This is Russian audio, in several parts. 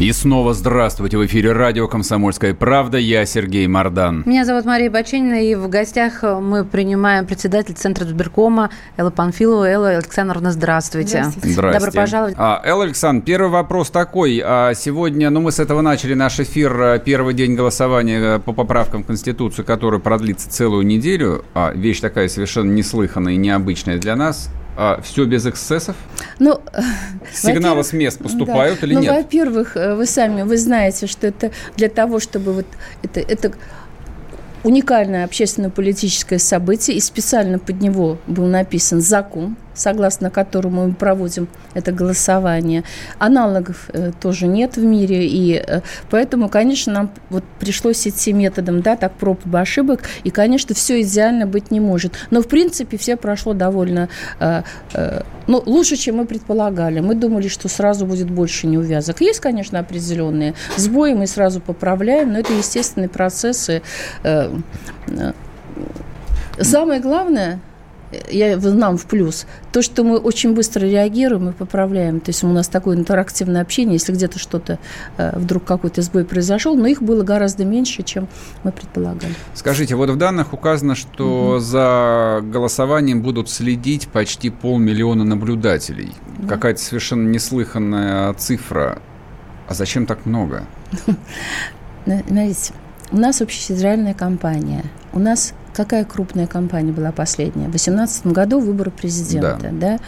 И снова здравствуйте. В эфире радио «Комсомольская правда». Я Сергей Мордан. Меня зовут Мария Баченина, и в гостях мы принимаем председатель Центра сберкома Элла Панфилова. Элла Александровна, здравствуйте. Здравствуйте. Добро пожаловать. А, Элла Александровна, первый вопрос такой. А сегодня, ну мы с этого начали наш эфир, э, первый день голосования по поправкам в Конституцию, который продлится целую неделю. А, вещь такая совершенно неслыханная и необычная для нас а, все без эксцессов? Ну, Сигналы с мест поступают да. или ну, нет? Во-первых, э, вы сами, вы знаете, что это для того, чтобы вот это, это уникальное общественно-политическое событие, и специально под него был написан закон, согласно которому мы проводим это голосование. Аналогов э, тоже нет в мире, и э, поэтому, конечно, нам вот пришлось идти методом, да, так проб и ошибок, и, конечно, все идеально быть не может. Но, в принципе, все прошло довольно, э, э, ну, лучше, чем мы предполагали. Мы думали, что сразу будет больше неувязок. Есть, конечно, определенные сбои, мы сразу поправляем, но это естественные процессы. Э, э, самое главное – я, нам в плюс. То, что мы очень быстро реагируем и поправляем. То есть у нас такое интерактивное общение, если где-то что-то, э, вдруг какой-то сбой произошел, но их было гораздо меньше, чем мы предполагали. Скажите, вот в данных указано, что угу. за голосованием будут следить почти полмиллиона наблюдателей. Да. Какая-то совершенно неслыханная цифра. А зачем так много? Смотрите, у нас общефедеральная компания. У нас какая крупная компания была последняя? В 2018 году выборы президента, да. да?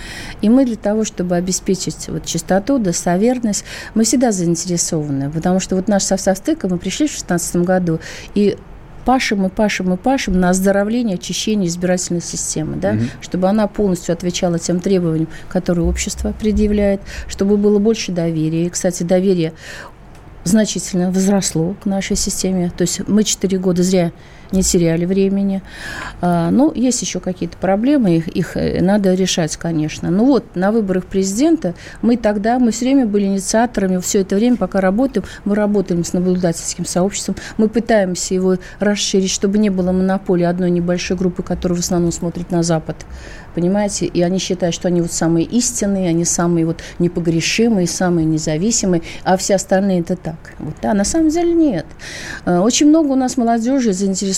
И мы для того, чтобы обеспечить вот чистоту, достоверность, мы всегда заинтересованы, потому что вот наш состав стыка, мы пришли в 2016 году, и пашем и пашем и пашем на оздоровление, очищение избирательной системы, да, угу. чтобы она полностью отвечала тем требованиям, которые общество предъявляет, чтобы было больше доверия. И, кстати, доверие значительно возросло к нашей системе. То есть мы 4 года зря не теряли времени. А, ну, есть еще какие-то проблемы, их, их э, надо решать, конечно. Ну вот, на выборах президента мы тогда, мы все время были инициаторами, все это время, пока работаем, мы работаем с наблюдательским сообществом, мы пытаемся его расширить, чтобы не было монополии одной небольшой группы, которая в основном смотрит на Запад понимаете, и они считают, что они вот самые истинные, они самые вот непогрешимые, самые независимые, а все остальные это так. Вот, да, на самом деле нет. Э, очень много у нас молодежи,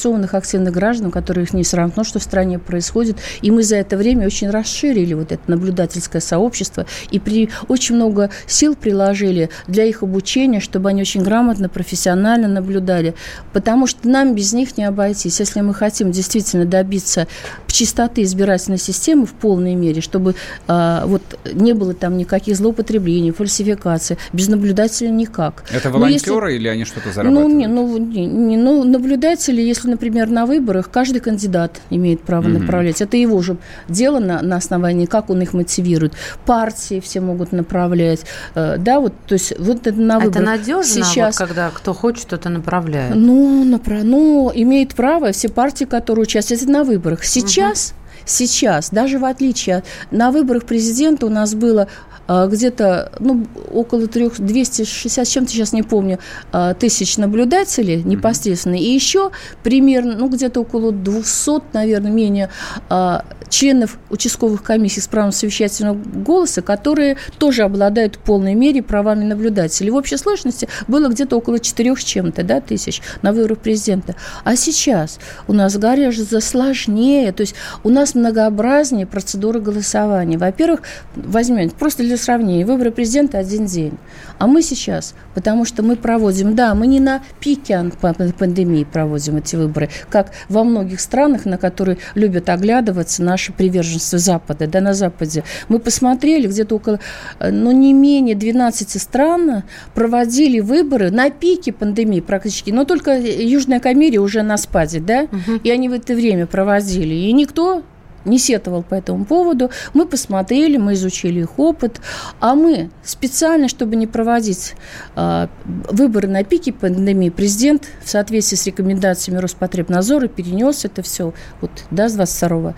заинтересованных активных граждан, которых не все равно, что в стране происходит, и мы за это время очень расширили вот это наблюдательское сообщество, и при, очень много сил приложили для их обучения, чтобы они очень грамотно, профессионально наблюдали, потому что нам без них не обойтись. Если мы хотим действительно добиться чистоты избирательной системы, в полной мере, чтобы а, вот не было там никаких злоупотреблений, фальсификаций. Без наблюдателя никак. Это волонтеры если, или они что-то зарабатывают? Ну, не, ну, не, не, ну, наблюдатели, если, например, на выборах каждый кандидат имеет право mm-hmm. направлять. Это его же дело на, на основании, как он их мотивирует. Партии все могут направлять. Э, да, вот, то есть вот это на выборах. Это надежно, сейчас... вот, когда кто хочет, это направляет? Ну, напра... ну, имеет право все партии, которые участвуют на выборах. Сейчас mm-hmm сейчас, даже в отличие от... На выборах президента у нас было а, где-то ну, около 3, 260, чем-то сейчас не помню, а, тысяч наблюдателей непосредственно. И еще примерно, ну, где-то около 200, наверное, менее а, членов участковых комиссий с правом совещательного голоса, которые тоже обладают в полной мере правами наблюдателей. В общей сложности было где-то около 4 с чем-то да, тысяч на выборах президента. А сейчас у нас гораздо сложнее, то есть у нас многообразнее процедуры голосования. Во-первых, возьмем просто для сравнения, выборы президента один день. А мы сейчас, потому что мы проводим, да, мы не на пике пандемии проводим эти выборы, как во многих странах, на которые любят оглядываться наши приверженцы Запада, да, на Западе. Мы посмотрели, где-то около, ну, не менее 12 стран проводили выборы на пике пандемии практически, но только Южная Камерия уже на спаде, да, угу. и они в это время проводили. И никто не сетовал по этому поводу. Мы посмотрели, мы изучили их опыт, а мы специально, чтобы не проводить э, выборы на пике пандемии, президент в соответствии с рекомендациями Роспотребнадзора перенес это все вот, да, с 22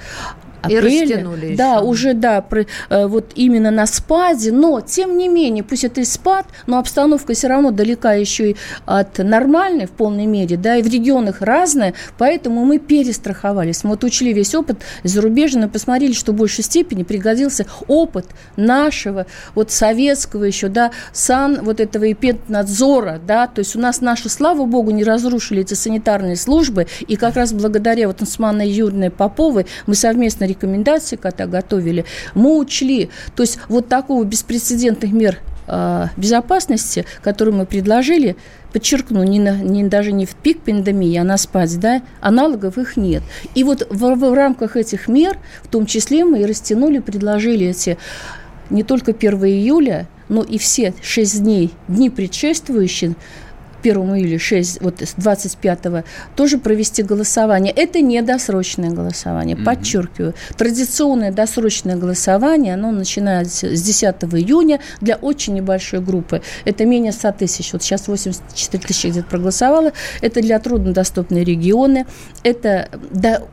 апреля. И растянули Да, еще. уже, да, про, э, вот именно на спаде, но, тем не менее, пусть это и спад, но обстановка все равно далека еще и от нормальной в полной мере, да, и в регионах разная, поэтому мы перестраховались. Мы вот учли весь опыт зарубежный, посмотрели, что в большей степени пригодился опыт нашего, вот советского еще, да, сан вот этого эпиднадзора, да, то есть у нас наши, слава богу, не разрушили эти санитарные службы, и как раз благодаря вот Ансманной Юрьевной Поповой мы совместно рекомендации, когда готовили, мы учли. То есть вот такого беспрецедентных мер э, безопасности, которые мы предложили, подчеркну, не, на, не даже не в пик пандемии, а на спаде, да, аналогов их нет. И вот в, в рамках этих мер, в том числе мы и растянули, предложили эти не только 1 июля, но и все 6 дней, дни предшествующие 1 июля 6, вот с 25 тоже провести голосование. Это не досрочное голосование, mm-hmm. подчеркиваю. Традиционное досрочное голосование, оно начинается с 10 июня для очень небольшой группы. Это менее 100 тысяч. Вот сейчас 84 тысячи где-то проголосовало. Это для труднодоступные регионы, это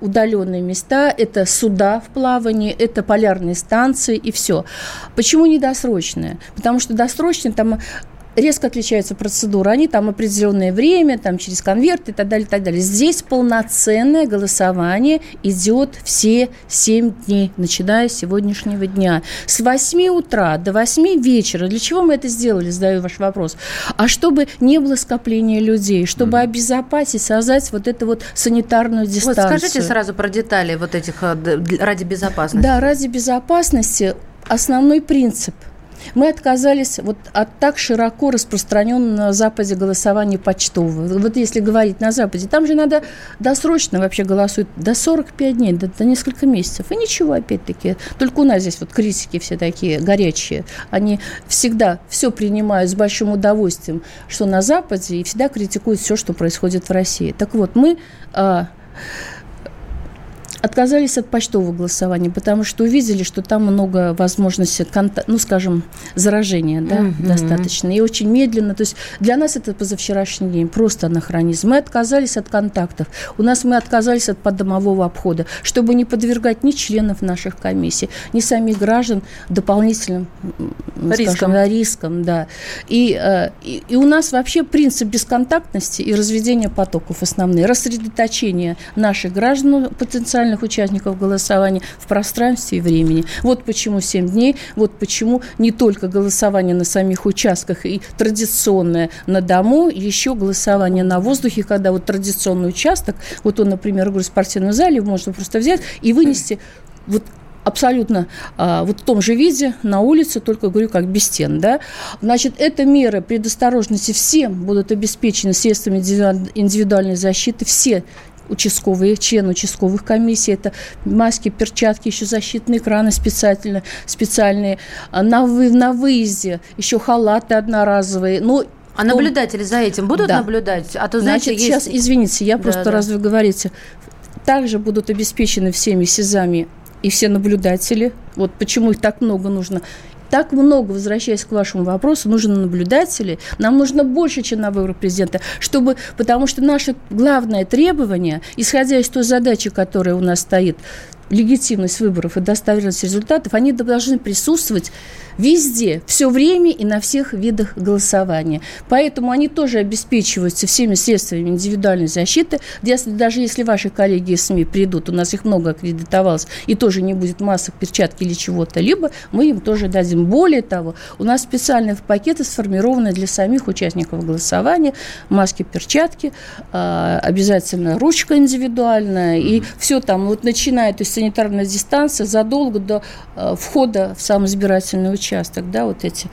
удаленные места, это суда в плавании, это полярные станции и все. Почему не досрочное? Потому что досрочное там резко отличаются процедуры. Они там определенное время, там через конверт и так далее, и так далее. Здесь полноценное голосование идет все 7 дней, начиная с сегодняшнего дня. С 8 утра до 8 вечера. Для чего мы это сделали, задаю ваш вопрос. А чтобы не было скопления людей, чтобы mm. обезопасить, создать вот эту вот санитарную дистанцию. Вот скажите сразу про детали вот этих э, ради безопасности. Да, ради безопасности основной принцип – мы отказались вот от так широко распространенного на Западе голосования почтового. Вот если говорить на Западе, там же надо досрочно вообще голосуют до 45 дней, до, до несколько месяцев. И ничего, опять-таки. Только у нас здесь вот критики все такие горячие. Они всегда все принимают с большим удовольствием, что на Западе, и всегда критикуют все, что происходит в России. Так вот, мы... А, отказались от почтового голосования, потому что увидели, что там много возможностей, конта- ну, скажем, заражения, да, mm-hmm. достаточно. И очень медленно. То есть для нас это позавчерашний день, просто анахронизм. Мы отказались от контактов. У нас мы отказались от поддомового обхода, чтобы не подвергать ни членов наших комиссий, ни самих граждан дополнительным рискам, скажем, рискам да. И, э, и, и у нас вообще принцип бесконтактности и разведения потоков основные, рассредоточение наших граждан потенциально потенциальных участников голосования в пространстве и времени. Вот почему 7 дней, вот почему не только голосование на самих участках и традиционное на дому, еще голосование на воздухе, когда вот традиционный участок, вот он, например, в спортивном зале, можно просто взять и вынести вот абсолютно а, вот в том же виде на улице, только говорю, как без стен, да. Значит, это меры предосторожности всем будут обеспечены средствами индивидуальной защиты, все участковые, члены участковых комиссий, это маски, перчатки, еще защитные экраны специально, специальные, а на, вы, на выезде еще халаты одноразовые, ну, а том... наблюдатели за этим будут да. наблюдать? А то, знаете, Значит, есть... сейчас, извините, я да, просто, да. раз вы говорите, также будут обеспечены всеми СИЗами и все наблюдатели. Вот почему их так много нужно так много, возвращаясь к вашему вопросу, нужно наблюдатели. Нам нужно больше, чем на выборах президента, чтобы, потому что наше главное требование, исходя из той задачи, которая у нас стоит, легитимность выборов и достоверность результатов, они должны присутствовать везде, все время и на всех видах голосования. Поэтому они тоже обеспечиваются всеми средствами индивидуальной защиты. Даже если ваши коллеги из СМИ придут, у нас их много аккредитовалось, и тоже не будет масок, перчатки или чего-то, либо мы им тоже дадим. Более того, у нас специальные пакеты сформированы для самих участников голосования, маски, перчатки, а, обязательно ручка индивидуальная, и все там, вот начиная, то есть санитарная дистанция задолго до а, входа в сам избирательный участок да, вот эти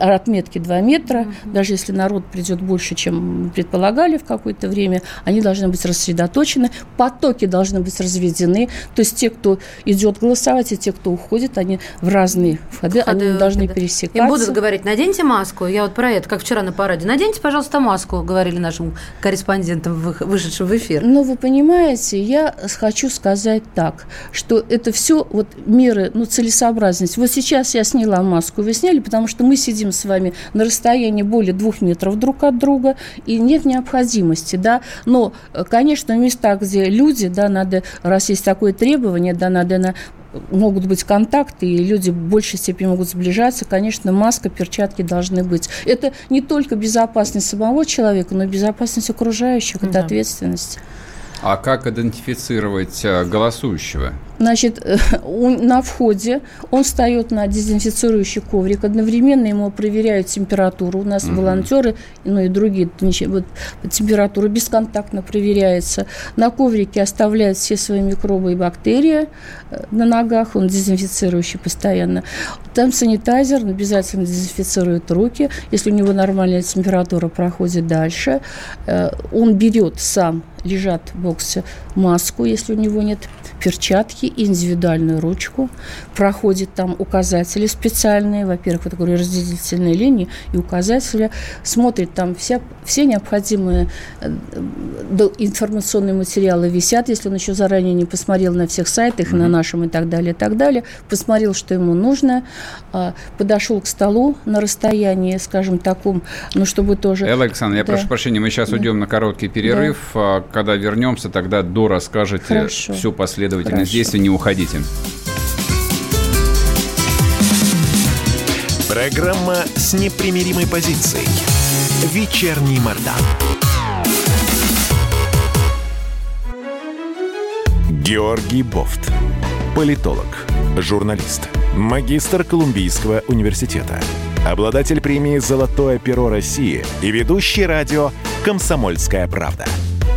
отметки 2 метра, mm-hmm. даже если народ придет больше, чем предполагали в какое-то время, они должны быть рассредоточены, потоки должны быть разведены, то есть те, кто идет голосовать, и те, кто уходит, они в разные входы, входы они должны да. пересекаться. Им будут говорить, наденьте маску, я вот про это, как вчера на параде, наденьте, пожалуйста, маску, говорили нашим корреспондентам, вышедшим в эфир. Ну, вы понимаете, я хочу сказать так, что это все вот меры, ну, целесообразность. Вот сейчас я сняла маску, вы сняли, потому что мы сидим с вами на расстоянии более двух метров друг от друга, и нет необходимости, да. Но, конечно, в местах, где люди, да, надо, раз есть такое требование, да, надо на могут быть контакты, и люди в большей степени могут сближаться, конечно, маска, перчатки должны быть. Это не только безопасность самого человека, но и безопасность окружающих, да. это ответственность. А как идентифицировать э, голосующего? Значит, на входе он встает на дезинфицирующий коврик, одновременно ему проверяют температуру. У нас угу. волонтеры, ну и другие, вот, температура бесконтактно проверяется. На коврике оставляют все свои микробы и бактерии э, на ногах, он дезинфицирующий постоянно. Там санитайзер, обязательно дезинфицирует руки. Если у него нормальная температура, проходит дальше. Э, он берет сам, лежат в боксе, маску, если у него нет перчатки индивидуальную ручку, проходит там указатели специальные, во-первых, вот говорю, разделительные линии и указатели, смотрит там вся, все необходимые э, информационные материалы висят, если он еще заранее не посмотрел на всех сайтах, mm-hmm. на нашем и так далее, и так далее, посмотрел, что ему нужно, а, подошел к столу на расстоянии, скажем, таком, ну, чтобы тоже... Элла Александровна, я да. прошу прощения, мы сейчас да. уйдем на короткий перерыв, да. А, когда вернемся, тогда до расскажете Хорошо. всю последовательность последовательность Хорошо. действий, не уходите. Программа с непримиримой позицией. Вечерний Мордан. Георгий Бофт. Политолог, журналист, магистр Колумбийского университета, обладатель премии «Золотое перо России» и ведущий радио «Комсомольская правда»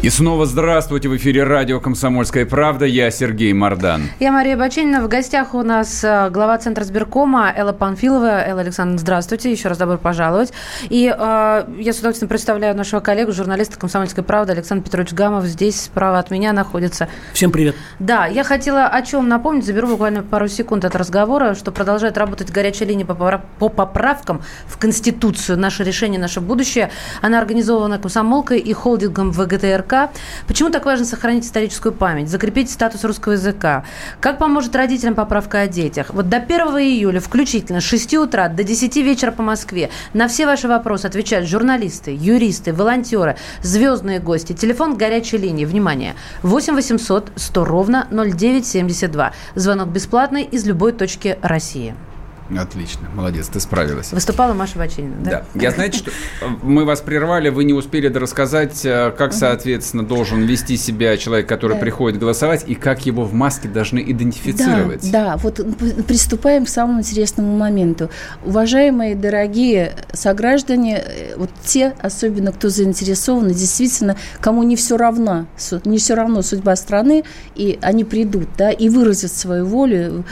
И снова здравствуйте. В эфире радио «Комсомольская правда». Я Сергей Мордан. Я Мария Бачинина. В гостях у нас э, глава Центра сберкома Элла Панфилова. Элла Александровна, здравствуйте. Еще раз добро пожаловать. И э, я с удовольствием представляю нашего коллегу, журналиста «Комсомольской правды» Александр Петрович Гамов. Здесь справа от меня находится. Всем привет. Да, я хотела о чем напомнить. Заберу буквально пару секунд от разговора, что продолжает работать горячая линия по поправкам в Конституцию. Наше решение, наше будущее. Она организована комсомолкой и холдингом ВГТРК языка. Почему так важно сохранить историческую память, закрепить статус русского языка? Как поможет родителям поправка о детях? Вот до 1 июля включительно с 6 утра до 10 вечера по Москве на все ваши вопросы отвечают журналисты, юристы, волонтеры, звездные гости. Телефон горячей линии. Внимание. 8 800 100 ровно 0972. Звонок бесплатный из любой точки России. Отлично, молодец, ты справилась. Выступала Маша Бачинина, да? Да. Я, знаете, что мы вас прервали, вы не успели рассказать, э, как, соответственно, должен вести себя человек, который да. приходит голосовать, и как его в маске должны идентифицировать. Да, да, вот приступаем к самому интересному моменту. Уважаемые, дорогие сограждане, э, вот те, особенно кто заинтересованы, действительно, кому не все равно, не все равно судьба страны, и они придут, да, и выразят свою волю,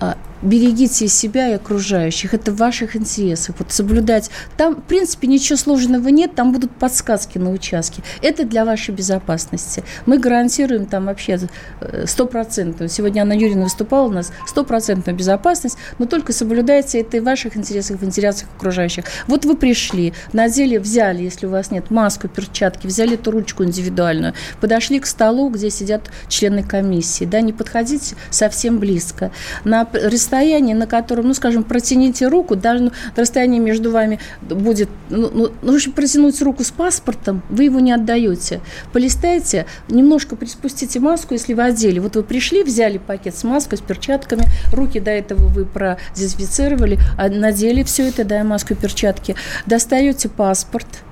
а, берегите себя и окружающих. Это в ваших интересах. Вот соблюдать. Там, в принципе, ничего сложного нет. Там будут подсказки на участке. Это для вашей безопасности. Мы гарантируем там вообще э, стопроцентную. Сегодня Анна Юрьевна выступала у нас. Стопроцентную безопасность. Но только соблюдайте это и в ваших интересах, в интересах окружающих. Вот вы пришли, надели, взяли, если у вас нет маску, перчатки, взяли эту ручку индивидуальную, подошли к столу, где сидят члены комиссии. Да, не подходите совсем близко. На расстояние, на котором, ну, скажем, протяните руку, даже ну, расстояние между вами будет, ну, ну, ну, в общем, протянуть руку с паспортом, вы его не отдаете. Полистайте, немножко приспустите маску, если вы одели. Вот вы пришли, взяли пакет с маской, с перчатками, руки до этого вы продезинфицировали, а надели все это, да, маску и перчатки, достаете паспорт –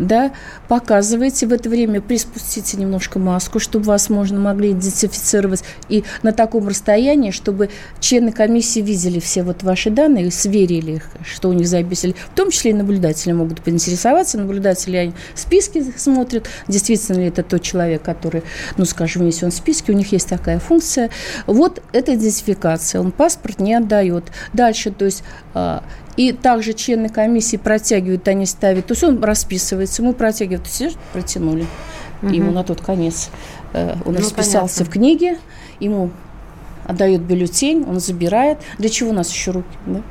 да, показываете в это время, приспустите немножко маску, чтобы вас можно могли идентифицировать, и на таком расстоянии, чтобы члены комиссии видели все вот ваши данные и сверили их, что у них записали. В том числе и наблюдатели могут поинтересоваться, наблюдатели они списки смотрят, действительно ли это тот человек, который, ну, скажем, он в списке, у них есть такая функция. Вот эта идентификация, он паспорт не отдает. Дальше, то есть а, и также члены комиссии протягивают, они ставят. То есть он расписывается, мы протягиваем. Все протянули угу. ему на тот конец. Э, он ну, расписался понятно. в книге, ему отдает бюллетень, он забирает. Для чего у нас еще руки? Да?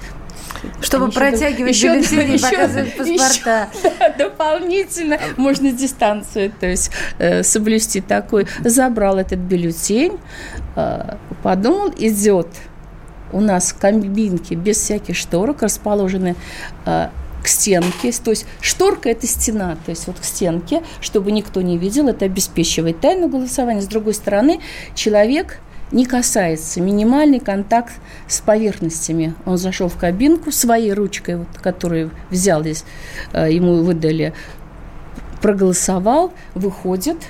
Чтобы Они протягивать еще, бюллетени и показывать паспорта. Еще, да, дополнительно можно дистанцию, то есть э, соблюсти такой. Забрал этот бюллетень, э, подумал, идет у нас кабинки без всяких шторок расположены э, к стенке, то есть шторка – это стена, то есть вот к стенке, чтобы никто не видел, это обеспечивает тайну голосования. С другой стороны, человек не касается, минимальный контакт с поверхностями. Он зашел в кабинку своей ручкой, вот, которую взял здесь, э, ему выдали, проголосовал, выходит –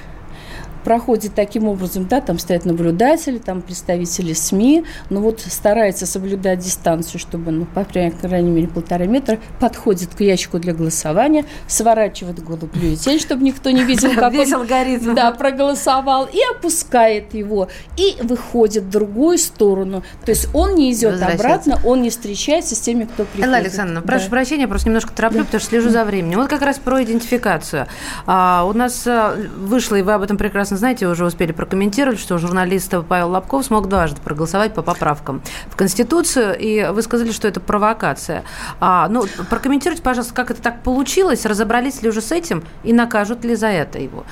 проходит таким образом, да, там стоят наблюдатели, там представители СМИ, но вот старается соблюдать дистанцию, чтобы, ну, по крайней мере, полтора метра, подходит к ящику для голосования, сворачивает голову бюллетень, чтобы никто не видел, как Весь он алгоритм. Да, проголосовал, и опускает его, и выходит в другую сторону. То есть он не идет обратно, он не встречается с теми, кто приходит. Элла Александровна, прошу да. прощения, просто немножко тороплю, да. потому что слежу за временем. Вот как раз про идентификацию. А, у нас а, вышло, и вы об этом прекрасно знаете, уже успели прокомментировать, что журналист Павел Лобков смог дважды проголосовать по поправкам в Конституцию, и вы сказали, что это провокация. А, ну, прокомментируйте, пожалуйста, как это так получилось, разобрались ли уже с этим и накажут ли за это его?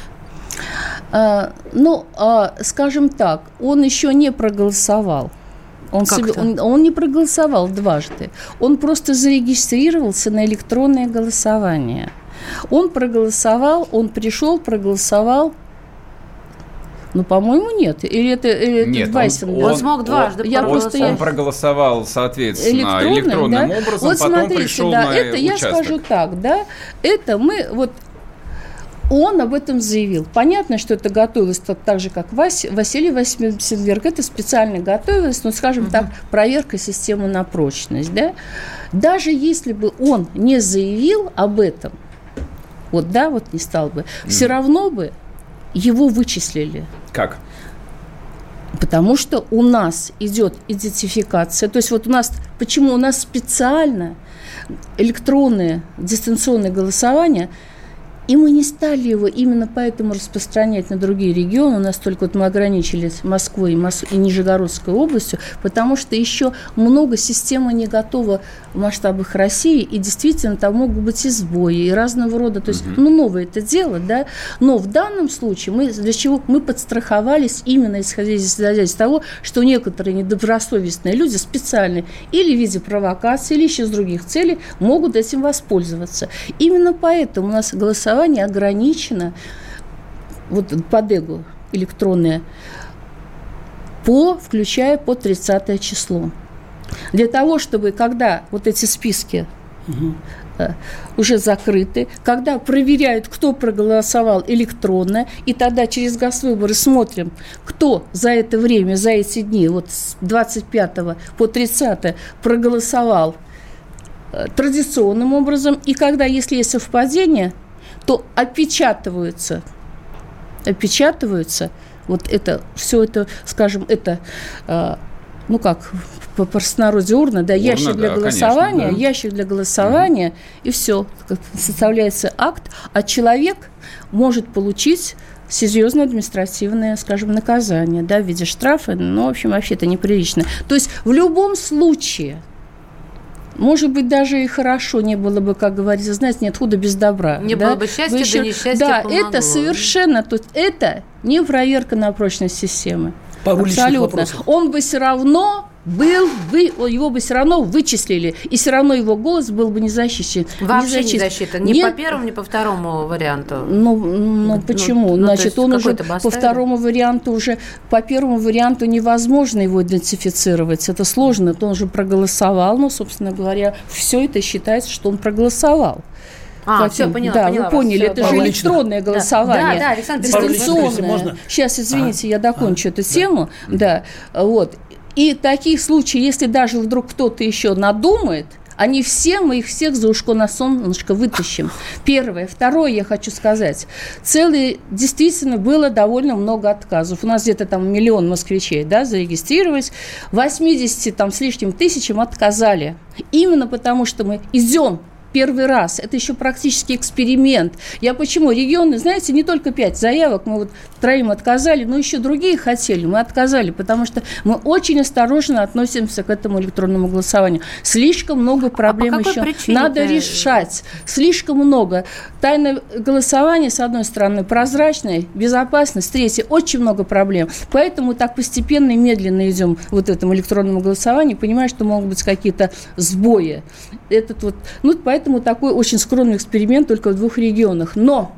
А, ну, а, скажем так, он еще не проголосовал. Он, себе, он, он не проголосовал дважды. Он просто зарегистрировался на электронное голосование. Он проголосовал, он пришел, проголосовал, ну, по-моему, нет. Или это, или нет, это Вайсен? Он, он смог дважды я просто, Он проголосовал, соответственно, электронным да? образом, вот потом смотрите, пришел да, на это участок. я скажу так, да, это мы вот он об этом заявил. Понятно, что это готовилось так, так же, как Вась, Василий Васильверг. Это специально готовилось, ну, скажем угу. так, проверка системы на прочность. Да? Даже если бы он не заявил об этом, вот, да, вот не стал бы, mm. все равно бы его вычислили. Как? Потому что у нас идет идентификация. То есть вот у нас, почему у нас специально электронное дистанционное голосование – и мы не стали его именно поэтому распространять на другие регионы. У нас только вот мы ограничились Москвой и, Мос... и Нижегородской областью, потому что еще много система не готова в масштабах России, и действительно там могут быть и сбои, и разного рода. То есть, угу. ну, новое это дело, да. Но в данном случае мы для чего мы подстраховались именно исходя из того, что некоторые недобросовестные люди специально или в виде провокации, или еще с других целей могут этим воспользоваться. Именно поэтому у нас голосование голосование ограничено, вот по ДЭГу электронное, по, включая по 30 число. Для того, чтобы, когда вот эти списки угу. уже закрыты, когда проверяют, кто проголосовал электронно, и тогда через Госвыборы смотрим, кто за это время, за эти дни, вот с 25 по 30 проголосовал э, традиционным образом, и когда, если есть совпадение – то опечатываются, опечатываются, вот это, все это, скажем, это, э, ну как, по простонародье урна, да, урна, ящик для да, голосования, конечно, да. ящик для голосования, угу. и все, составляется акт, а человек может получить серьезное административное, скажем, наказание, да, в виде штрафа, ну, в общем, вообще это неприлично. То есть в любом случае – может быть, даже и хорошо не было бы, как говорится, знаете, нет худа без добра. Не да? было бы счастья, еще... да несчастье Да, помогло. это совершенно, то есть это не проверка на прочность системы. Пару Абсолютно. Он бы все равно был, вы, его бы все равно вычислили, и все равно его голос был бы не защищен. Вообще не, защищен. не защита, ни Нет. по первому, ни по второму варианту. Ну, ну, ну почему? Ну, Значит, он уже по второму варианту уже, по первому варианту невозможно его идентифицировать, это сложно, то он уже проголосовал, ну, собственно говоря, все это считается, что он проголосовал. А, Каким? все, поняла, Да, поняла вы поняли, вас, это же электронное голосование. Да, да, Александр Дистанционное. Сейчас, извините, я докончу эту тему. Да, вот. И таких случаев, если даже вдруг кто-то еще надумает, они все, мы их всех за ушко на солнышко вытащим. Первое. Второе, я хочу сказать. Целый, действительно, было довольно много отказов. У нас где-то там миллион москвичей, да, зарегистрировались. 80 там с лишним тысячам отказали. Именно потому, что мы идем первый раз. Это еще практически эксперимент. Я почему? Регионы, знаете, не только пять заявок, мы вот троим отказали, но еще другие хотели. Мы отказали, потому что мы очень осторожно относимся к этому электронному голосованию. Слишком много проблем а еще надо решать. Слишком много. Тайное голосование, с одной стороны, прозрачное, безопасность, третье, очень много проблем. Поэтому так постепенно и медленно идем вот этому электронному голосованию, понимая, что могут быть какие-то сбои. Этот вот, ну, поэтому Поэтому такой очень скромный эксперимент только в двух регионах. Но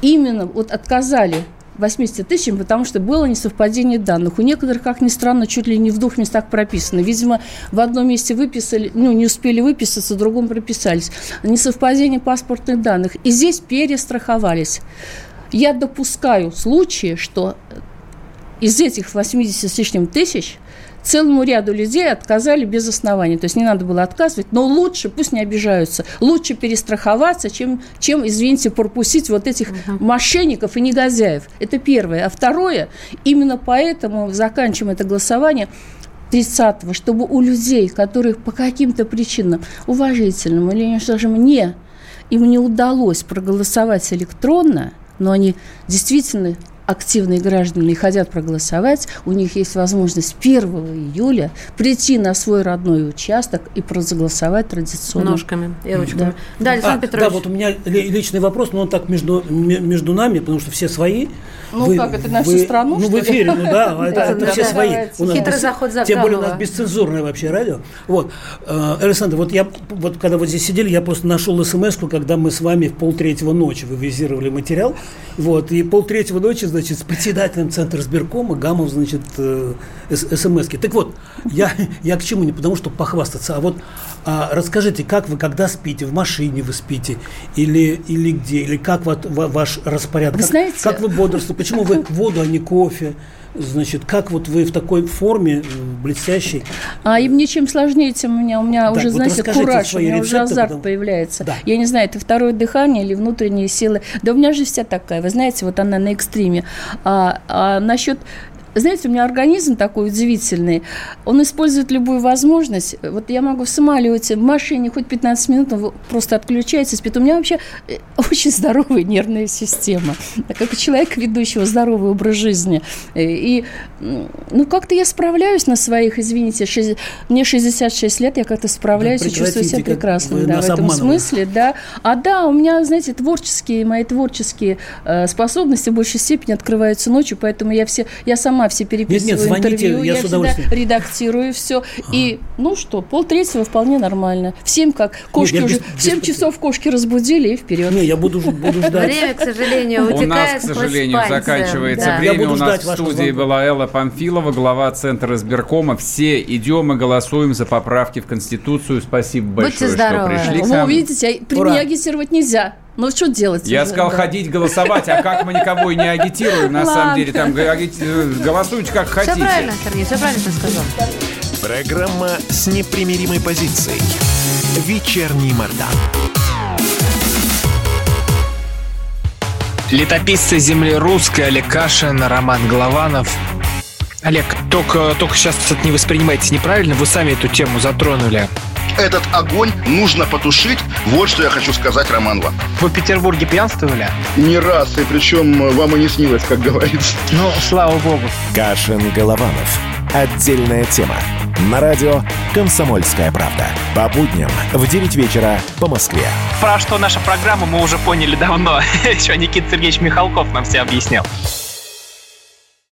именно вот отказали 80 тысяч, потому что было несовпадение данных. У некоторых, как ни странно, чуть ли не в двух местах прописано. Видимо, в одном месте выписали, ну, не успели выписаться, в другом прописались. Несовпадение паспортных данных. И здесь перестраховались. Я допускаю случаи, что из этих 80 с лишним тысяч целому ряду людей отказали без оснований. То есть не надо было отказывать, но лучше, пусть не обижаются, лучше перестраховаться, чем, чем извините, пропустить вот этих uh-huh. мошенников и негодяев. Это первое. А второе, именно поэтому заканчиваем это голосование, 30-го, чтобы у людей, которых по каким-то причинам, уважительным или, скажем, не, им не удалось проголосовать электронно, но они действительно активные граждане хотят проголосовать, у них есть возможность 1 июля прийти на свой родной участок и проголосовать традиционно. Ножками и ручками. Да, да Александр а, Петрович. Да, вот у меня личный вопрос, но он так между, между нами, потому что все свои. Ну вы, как, это на всю страну, Ну, в эфире, ну да, это все свои. Хитрый заход Тем более у нас бесцензурное вообще радио. Вот, э, Александр, вот я, вот когда вот здесь сидели, я просто нашел смс когда мы с вами в полтретьего ночи вывизировали материал, вот, и полтретьего ночи, значит, с председателем Центра сберкома Гамов, значит, э, смс-ки. Так вот, я, я к чему? Не потому, что похвастаться, а вот а, расскажите, как вы, когда спите, в машине вы спите, или, или где, или как вот, ваш распорядок, вы как, знаете... как вы бодрствуете, почему вы воду, а не кофе, Значит, как вот вы в такой форме блестящей? А им ничем сложнее, чем у меня. У меня да, уже, вот знаете, кураж, у меня уже азарт потом... появляется. Да. Я не знаю, это второе дыхание или внутренние силы. Да у меня же вся такая, вы знаете, вот она на экстриме. А, а насчет знаете, у меня организм такой удивительный. Он использует любую возможность. Вот я могу в самолете, в машине хоть 15 минут, он просто отключается, спит. У меня вообще э, очень здоровая нервная система. Как у человека, ведущего здоровый образ жизни. Э, и, ну, как-то я справляюсь на своих, извините, 6, мне 66 лет, я как-то справляюсь да, и чувствую себя прекрасно. Да, в этом смысле, да. А да, у меня, знаете, творческие, мои творческие э, способности в большей степени открываются ночью, поэтому я все, я сама все переписываю нет, нет, звоните, интервью, я, я с удовольствием. редактирую все. А. И, ну что, полтретьего вполне нормально. В 7 как кошки нет, уже, без, в 7 без... часов кошки разбудили и вперед. Не, я буду, буду ждать. Время, к сожалению, утекает. У нас, к сожалению, заканчивается да. время. У нас в студии была Элла Памфилова, глава Центра избиркома. Все идем и голосуем за поправки в Конституцию. Спасибо большое, что пришли к нам. Ну, видите, агитировать нельзя. Ну, что делать? Я уже? сказал да. ходить голосовать, а как мы никого и не агитируем, на самом деле. Там голосуйте как хотите. Все правильно, Сергей, все правильно ты сказал. Программа с непримиримой позицией. Вечерний Мордан. Летописцы земли русской Олег Кашин, Роман Голованов. Олег, только, только сейчас это не воспринимайте неправильно, вы сами эту тему затронули этот огонь нужно потушить. Вот что я хочу сказать, Роман вам. Вы в Петербурге пьянствовали? Не раз, и причем вам и не снилось, как говорится. Ну, слава богу. Кашин Голованов. Отдельная тема. На радио «Комсомольская правда». По будням в 9 вечера по Москве. Про что наша программа мы уже поняли давно. Еще Никита Сергеевич Михалков нам все объяснял.